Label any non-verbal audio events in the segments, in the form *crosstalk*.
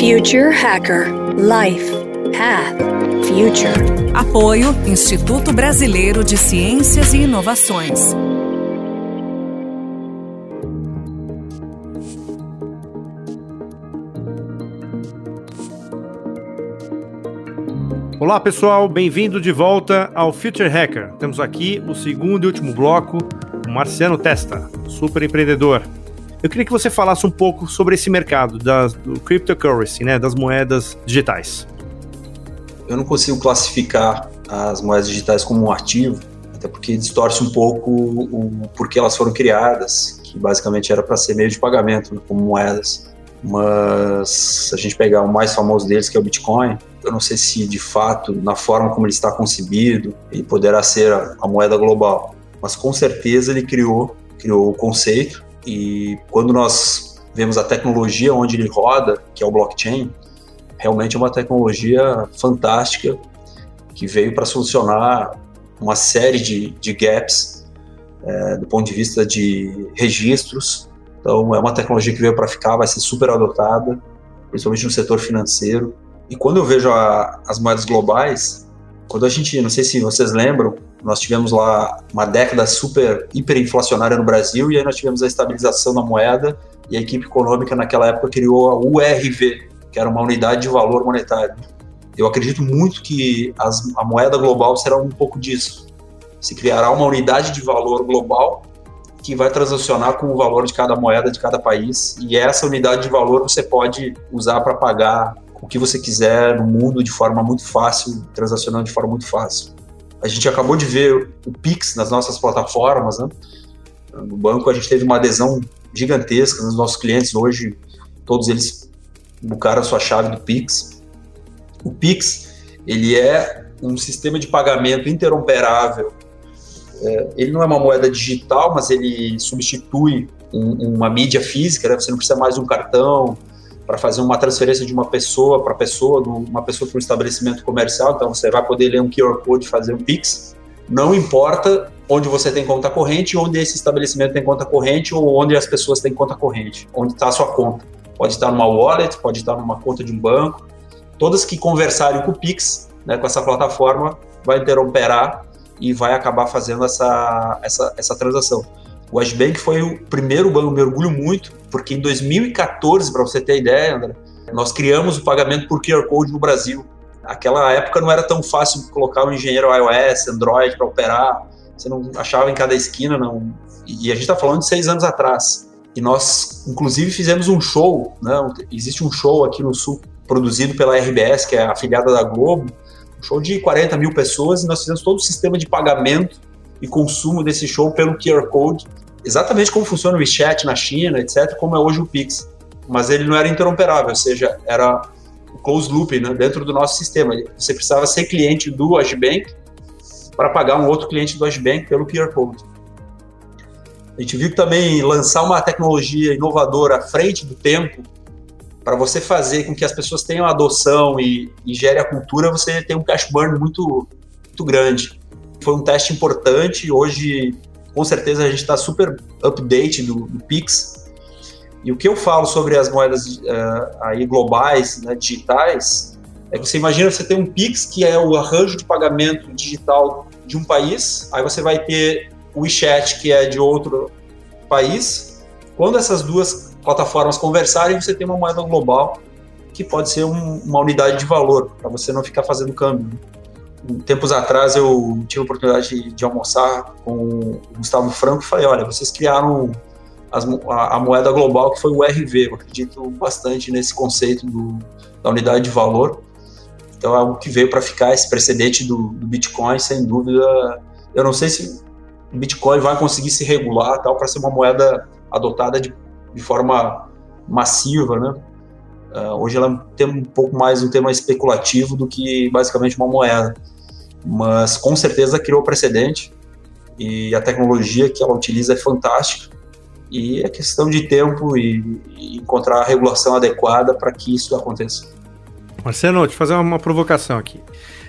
Future Hacker Life Path Future. Apoio Instituto Brasileiro de Ciências e Inovações. Olá pessoal, bem-vindo de volta ao Future Hacker. Temos aqui o segundo e último bloco, o Marciano Testa, super empreendedor. Eu queria que você falasse um pouco sobre esse mercado das, do cryptocurrency, né, das moedas digitais. Eu não consigo classificar as moedas digitais como um ativo, até porque distorce um pouco o porquê elas foram criadas, que basicamente era para ser meio de pagamento, né, como moedas. Mas se a gente pegar o mais famoso deles, que é o Bitcoin, eu não sei se de fato, na forma como ele está concebido, ele poderá ser a, a moeda global, mas com certeza ele criou, criou o conceito e quando nós vemos a tecnologia onde ele roda, que é o blockchain, realmente é uma tecnologia fantástica que veio para solucionar uma série de, de gaps é, do ponto de vista de registros. Então, é uma tecnologia que veio para ficar, vai ser super adotada, principalmente no setor financeiro. E quando eu vejo a, as moedas globais, quando a gente, não sei se vocês lembram, nós tivemos lá uma década super hiperinflacionária no Brasil e aí nós tivemos a estabilização da moeda e a equipe econômica naquela época criou a URV, que era uma unidade de valor monetário. Eu acredito muito que as, a moeda global será um pouco disso. Se criará uma unidade de valor global que vai transacionar com o valor de cada moeda de cada país e essa unidade de valor você pode usar para pagar o que você quiser no mundo de forma muito fácil, transacionando de forma muito fácil. A gente acabou de ver o Pix nas nossas plataformas, né? No banco a gente teve uma adesão gigantesca nos nossos clientes hoje, todos eles bucaram a sua chave do Pix. O Pix, ele é um sistema de pagamento interoperável. É, ele não é uma moeda digital, mas ele substitui um, uma mídia física, né? Você não precisa mais de um cartão, para fazer uma transferência de uma pessoa para pessoa, de uma pessoa para um estabelecimento comercial. Então você vai poder ler um QR Code e fazer um Pix. Não importa onde você tem conta corrente, onde esse estabelecimento tem conta corrente ou onde as pessoas têm conta corrente, onde está a sua conta. Pode estar numa wallet, pode estar numa conta de um banco. Todas que conversarem com o Pix, né, com essa plataforma, vai interoperar e vai acabar fazendo essa, essa, essa transação. O Ashbank foi o primeiro banco, me orgulho muito, porque em 2014, para você ter ideia, André, nós criamos o pagamento por QR Code no Brasil. Naquela época não era tão fácil colocar um engenheiro iOS, Android para operar, você não achava em cada esquina, não. E a gente está falando de seis anos atrás. E nós, inclusive, fizemos um show, né? existe um show aqui no Sul produzido pela RBS, que é afiliada da Globo, um show de 40 mil pessoas, e nós fizemos todo o sistema de pagamento e consumo desse show pelo QR Code, exatamente como funciona o WeChat na China, etc., como é hoje o Pix. Mas ele não era interoperável, ou seja, era o closed loop né, dentro do nosso sistema. Você precisava ser cliente do Agibank para pagar um outro cliente do Agibank pelo QR Code. A gente viu que também lançar uma tecnologia inovadora à frente do tempo, para você fazer com que as pessoas tenham adoção e, e gere a cultura, você tem um cash burn muito, muito grande. Foi um teste importante. Hoje, com certeza, a gente está super update do, do, Pix. E o que eu falo sobre as moedas uh, aí globais, né, digitais, é que você imagina você ter um Pix, que é o arranjo de pagamento digital de um país, aí você vai ter o WeChat, que é de outro país. Quando essas duas plataformas conversarem, você tem uma moeda global que pode ser um, uma unidade de valor, para você não ficar fazendo câmbio. Tempos atrás eu tive a oportunidade de, de almoçar com o Gustavo Franco e falei, olha, vocês criaram as, a, a, moeda global que foi o RV, eu acredito bastante nesse conceito do, da unidade de valor, então é algo que veio para ficar, esse precedente do, do, Bitcoin, sem dúvida, eu não sei se o Bitcoin vai conseguir se regular tal para ser uma moeda adotada de, de forma massiva, né? Uh, hoje ela tem um pouco mais um tema especulativo do que basicamente uma moeda, mas com certeza criou precedente e a tecnologia que ela utiliza é fantástica e é questão de tempo e, e encontrar a regulação adequada para que isso aconteça. Marcelo, te fazer uma provocação aqui.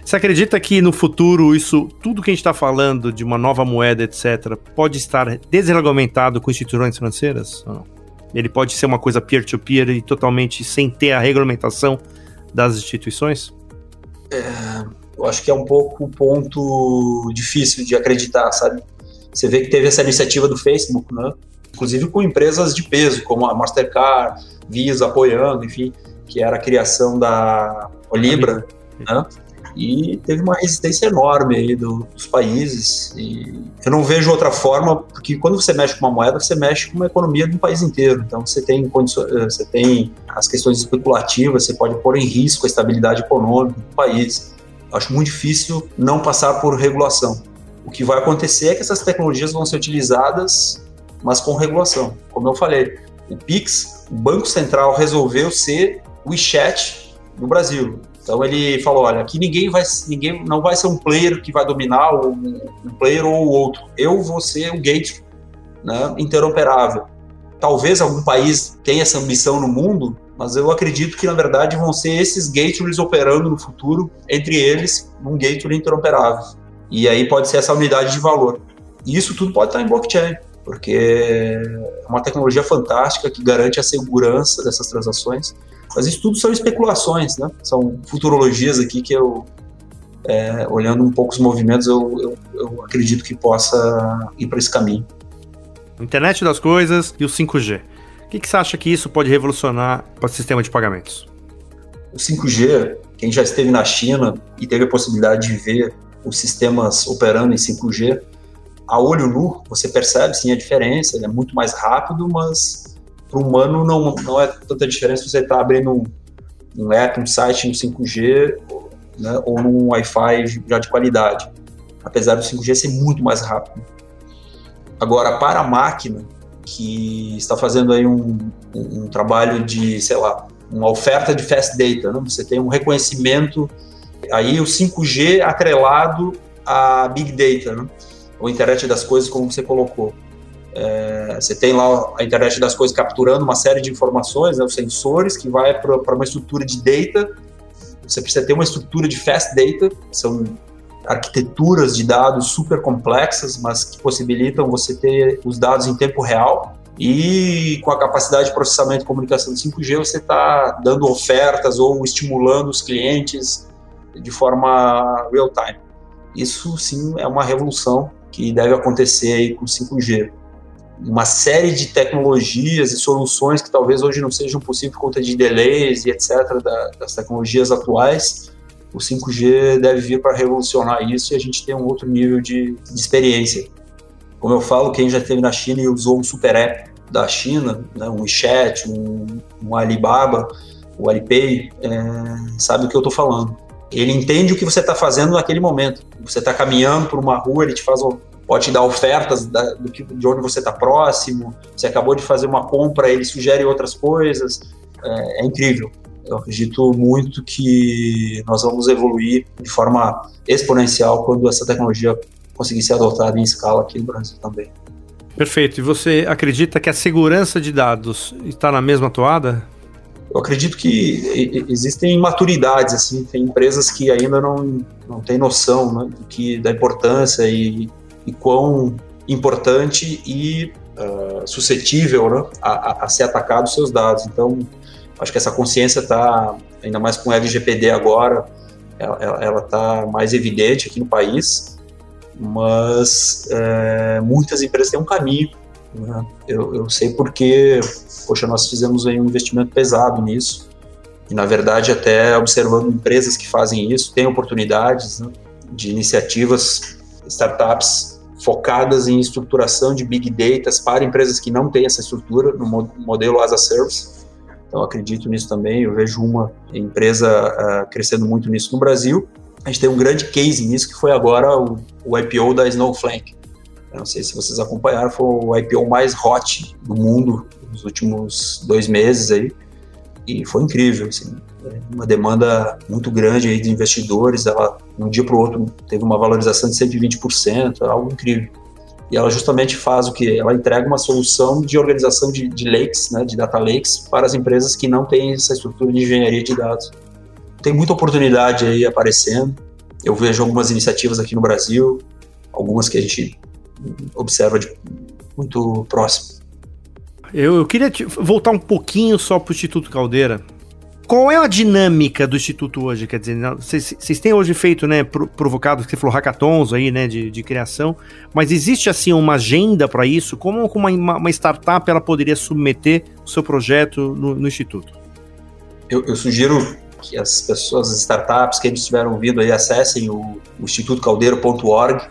Você acredita que no futuro isso, tudo que a gente está falando de uma nova moeda, etc., pode estar desregulamentado com instituições financeiras? Ou não? Ele pode ser uma coisa peer-to-peer -peer e totalmente sem ter a regulamentação das instituições? É, eu acho que é um pouco o ponto difícil de acreditar, sabe? Você vê que teve essa iniciativa do Facebook, né? Inclusive com empresas de peso, como a Mastercard, Visa apoiando, enfim, que era a criação da Libra, né? E teve uma resistência enorme aí do, dos países. E eu não vejo outra forma, porque quando você mexe com uma moeda, você mexe com uma economia um país inteiro. Então você tem eh, você tem as questões especulativas, você pode pôr em risco a estabilidade econômica do país. Acho muito difícil não passar por regulação. O que vai acontecer é que essas tecnologias vão ser utilizadas, mas com regulação. Como eu falei, o Pix, o Banco Central resolveu ser o WeChat no Brasil. Então ele falou, olha, aqui ninguém vai, ninguém não vai ser um player que vai dominar um, um player ou outro. Eu vou ser o gate né, interoperável. Talvez algum país tenha essa ambição no mundo, mas eu acredito que na verdade vão ser esses gateways operando no futuro entre eles um gateway interoperável. E aí pode ser essa unidade de valor. E isso tudo pode estar em blockchain, porque é uma tecnologia fantástica que garante a segurança dessas transações mas isso tudo são especulações, né? São futurologias aqui que eu, é, olhando um pouco os movimentos, eu, eu, eu acredito que possa ir para esse caminho. Internet das coisas e o 5G. O que, que você acha que isso pode revolucionar para o sistema de pagamentos? O 5G, quem já esteve na China e teve a possibilidade de ver os sistemas operando em 5G, a olho nu, você percebe sim a diferença, ele é muito mais rápido, mas para o humano não, não é tanta diferença você estar tá abrindo um, um app, um site no 5G né, ou num Wi-Fi já de qualidade, apesar do 5G ser muito mais rápido. Agora, para a máquina que está fazendo aí um, um, um trabalho de, sei lá, uma oferta de fast data, né? você tem um reconhecimento, aí o 5G atrelado a Big Data, né? ou internet das coisas, como você colocou. É, você tem lá a internet das coisas capturando uma série de informações, né, os sensores, que vai para uma estrutura de data. Você precisa ter uma estrutura de fast data, são arquiteturas de dados super complexas, mas que possibilitam você ter os dados em tempo real. E com a capacidade de processamento e comunicação do 5G, você está dando ofertas ou estimulando os clientes de forma real time. Isso sim é uma revolução que deve acontecer com o 5G uma série de tecnologias e soluções que talvez hoje não sejam possíveis por conta de delays e etc. Da, das tecnologias atuais. O 5G deve vir para revolucionar isso e a gente tem um outro nível de, de experiência. Como eu falo, quem já esteve na China e usou um super app da China, né, um WeChat, um, um Alibaba, o Alipay, é, sabe o que eu estou falando. Ele entende o que você está fazendo naquele momento. Você está caminhando por uma rua, ele te faz pode te dar ofertas da, do que, de onde você está próximo. Você acabou de fazer uma compra, ele sugere outras coisas. É, é, incrível. Eu acredito muito que nós vamos evoluir de forma exponencial quando essa tecnologia conseguir ser adotada em escala aqui no Brasil também. Perfeito. E você acredita que a segurança de dados está na mesma toada? Eu acredito que existem maturidades, assim, tem empresas que ainda não, não têm noção né, do que, da importância e e quão importante e uh, suscetível né, a, a, ser atacado os seus dados. Então, acho que essa consciência está, ainda mais com o LGPD agora, ela está mais evidente aqui no país, mas é, muitas empresas têm um caminho. Né? Eu, eu sei porque, poxa, nós fizemos um investimento pesado nisso, e na verdade até observando empresas que fazem isso, tem oportunidades né, de iniciativas, startups focadas em estruturação de big data para empresas que não têm essa estrutura no modelo as a service. Então acredito nisso também. Eu vejo uma empresa uh, crescendo muito nisso no Brasil. A gente tem um grande case nisso que foi agora o, o IPO da Snowflake. Eu não sei se vocês acompanharam, foi o IPO mais hot do mundo nos últimos dois meses aí e foi incrível. Assim uma demanda muito grande aí de investidores. Ela, de um dia para o outro, teve uma valorização de 120%, é algo incrível. E ela justamente faz o que? Ela entrega uma solução de organização de, de lakes, né, de data lakes, para as empresas que não têm essa estrutura de engenharia de dados. Tem muita oportunidade aí aparecendo. Eu vejo algumas iniciativas aqui no Brasil, algumas que a gente observa de muito próximo. Eu, eu queria te, voltar um pouquinho só para o Instituto Caldeira. Qual é a dinâmica do Instituto hoje? Quer dizer, vocês têm hoje feito, né, provocado, você falou hackathons aí, né, de, de criação, mas existe, assim, uma agenda para isso? Como, uma, uma, startup ela poderia submeter o seu projeto no, no Instituto? Eu, eu, sugiro que as pessoas, as startups que estiveram ouvindo aí, acessem o, o institutocaldeiro.org.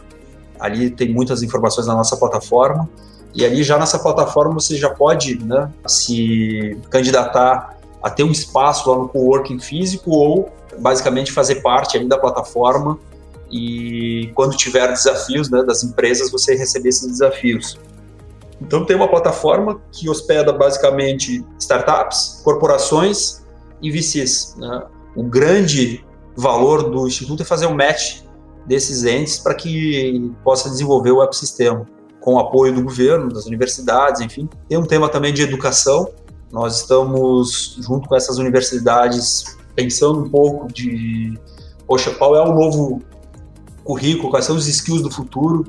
Ali tem muitas informações na nossa plataforma. E ali já nessa plataforma você já pode né, se candidatar a ter um espaço lá no coworking físico ou basicamente fazer parte da plataforma e quando tiver desafios né, das empresas você receber esses desafios. Então tem uma plataforma que hospeda basicamente startups, corporações e VCs. Né? O grande valor do instituto é fazer um match desses entes para que possa desenvolver o ecossistema com o apoio do governo, das universidades, enfim. Tem um tema também de educação, nós estamos, junto com essas universidades, pensando um pouco de, poxa, qual é o novo currículo, quais são os skills do futuro.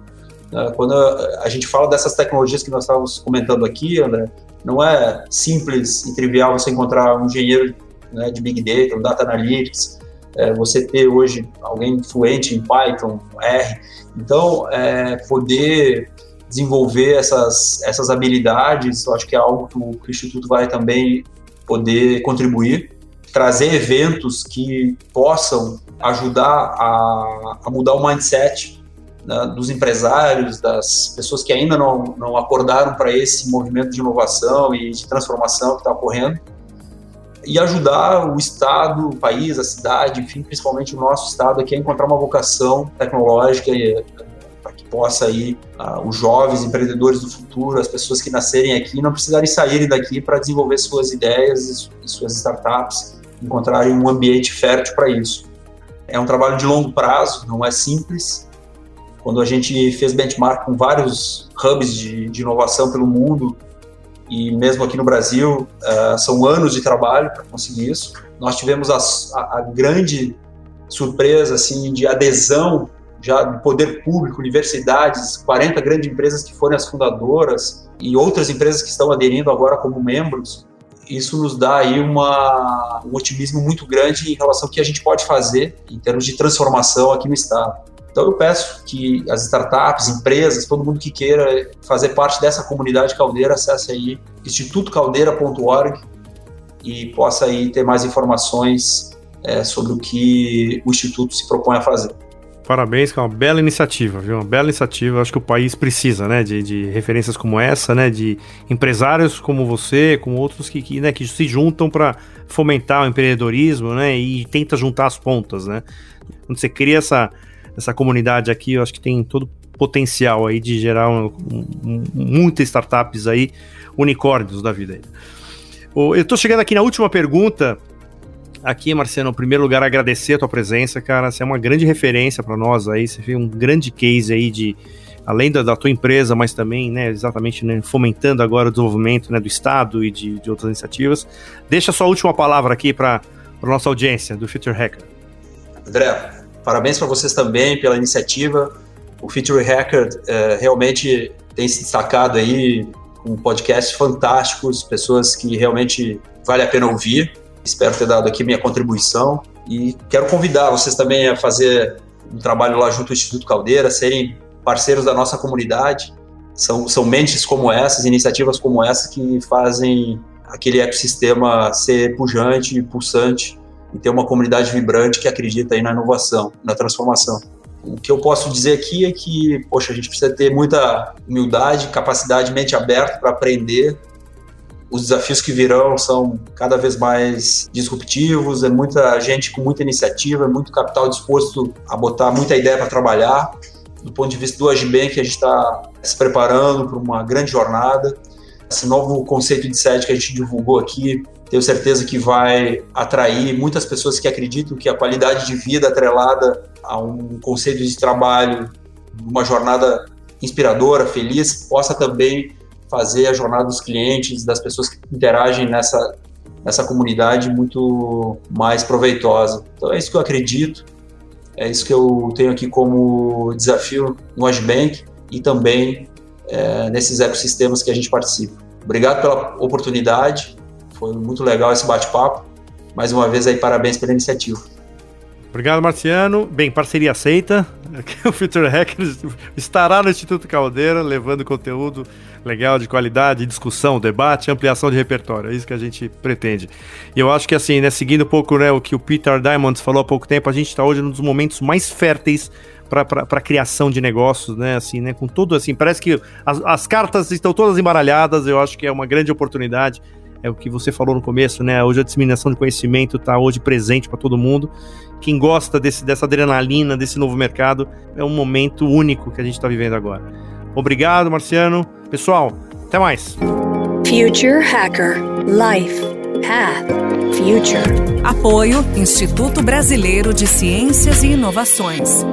Né? Quando a, gente fala dessas tecnologias que nós estávamos comentando aqui, André, não é simples e trivial você encontrar um engenheiro né, de Big Data, um Data Analytics, é, você ter hoje alguém fluente em Python, R. Então, é, poder desenvolver essas, essas habilidades, eu acho que é algo que o, que o Instituto vai também poder contribuir, trazer eventos que possam ajudar a, a mudar o mindset né, dos empresários, das pessoas que ainda não, não acordaram para esse movimento de inovação e de transformação que está ocorrendo, e ajudar o Estado, o país, a cidade, enfim, principalmente o nosso Estado aqui a encontrar uma vocação tecnológica possa aí uh, os jovens empreendedores do futuro, as pessoas que nascerem aqui, não precisarem saírem daqui para desenvolver suas ideias e suas startups, encontrarem um ambiente fértil para isso. É um trabalho de longo prazo, não é simples. Quando a gente fez benchmark com vários hubs de, de inovação pelo mundo, e mesmo aqui no Brasil, uh, são anos de trabalho para conseguir isso. Nós tivemos a, a, a grande surpresa assim de adesão já do poder público, universidades, 40 grandes empresas que foram as fundadoras e outras empresas que estão aderindo agora como membros, isso nos dá aí uma, um otimismo muito grande em relação ao que a gente pode fazer em termos de transformação aqui no Estado. Então eu peço que as startups, empresas, todo mundo que queira fazer parte dessa comunidade caldeira, acesse aí institutocaldeira.org e possa aí ter mais informações é, sobre o que o Instituto se propõe a fazer. Parabéns, que é uma bela iniciativa, viu? Uma bela iniciativa. Acho que o país precisa, né? De, de referências como essa, né? De empresários como você, como outros que, que, né, que se juntam para fomentar o empreendedorismo, né? E tenta juntar as pontas, né? Quando você cria essa, essa comunidade aqui, eu acho que tem todo potencial aí de gerar um, um, muitas startups aí, unicórnios da vida. Eu estou chegando aqui na última pergunta aqui, Marciano, em primeiro lugar, agradecer a tua presença, cara. Você é uma grande referência para nós aí. Você fez um grande case aí de, além da, da tua empresa, mas também, né, exatamente, né, fomentando agora o desenvolvimento né, do Estado e de, de outras iniciativas. Deixa a sua última palavra aqui para a nossa audiência do Future Hacker. André, parabéns para vocês também pela iniciativa. O Future Hacker é, realmente tem se destacado aí com um podcasts fantásticos, pessoas que realmente vale a pena ouvir. Espero ter dado aqui minha contribuição e quero convidar vocês também a fazer um trabalho lá junto ao Instituto Caldeira, serem parceiros da nossa comunidade. São, são mentes como essas, iniciativas como essas que fazem aquele ecossistema ser pujante e pulsante e ter uma comunidade vibrante que acredita aí na inovação, na transformação. O que eu posso dizer aqui é que, poxa, a gente precisa ter muita humildade, capacidade, mente aberta para aprender os desafios que virão são cada vez mais disruptivos, é muita gente com muita iniciativa, é muito capital disposto a botar muita ideia para trabalhar. Do ponto de vista do Agibank, a gente está se preparando para uma grande jornada. Esse novo conceito de sede que a gente divulgou aqui, tenho certeza que vai atrair muitas pessoas que acreditam que a qualidade de vida atrelada a um conceito de trabalho, uma jornada inspiradora, feliz, possa também fazer a jornada dos clientes, das pessoas que interagem nessa, nessa comunidade muito mais proveitosa. Então é isso que eu acredito, é isso que eu tenho aqui como desafio no Ashbank e também é, nesses ecossistemas que a gente participa. Obrigado pela oportunidade, foi muito legal esse bate-papo. Mais uma vez aí, parabéns pela iniciativa. Obrigado, Marciano. Bem, parceria aceita. *laughs* O Future Hackers estará no Instituto Caldeira, levando conteúdo legal, de qualidade, discussão, debate, ampliação de repertório. É isso que a gente pretende. E eu acho que, assim, né, seguindo um pouco né, o que o Peter Diamond falou há pouco tempo, a gente está hoje num dos momentos mais férteis para a criação de negócios, né? Assim, né? Com tudo assim, parece que as, as cartas estão todas embaralhadas. Eu acho que é uma grande oportunidade é o que você falou no começo, né? Hoje a disseminação de conhecimento está hoje presente para todo mundo. Quem gosta desse, dessa adrenalina, desse novo mercado, é um momento único que a gente está vivendo agora. Obrigado, Marciano. Pessoal, até mais. Future Hacker Life Path Future. Apoio Instituto Brasileiro de Ciências e Inovações.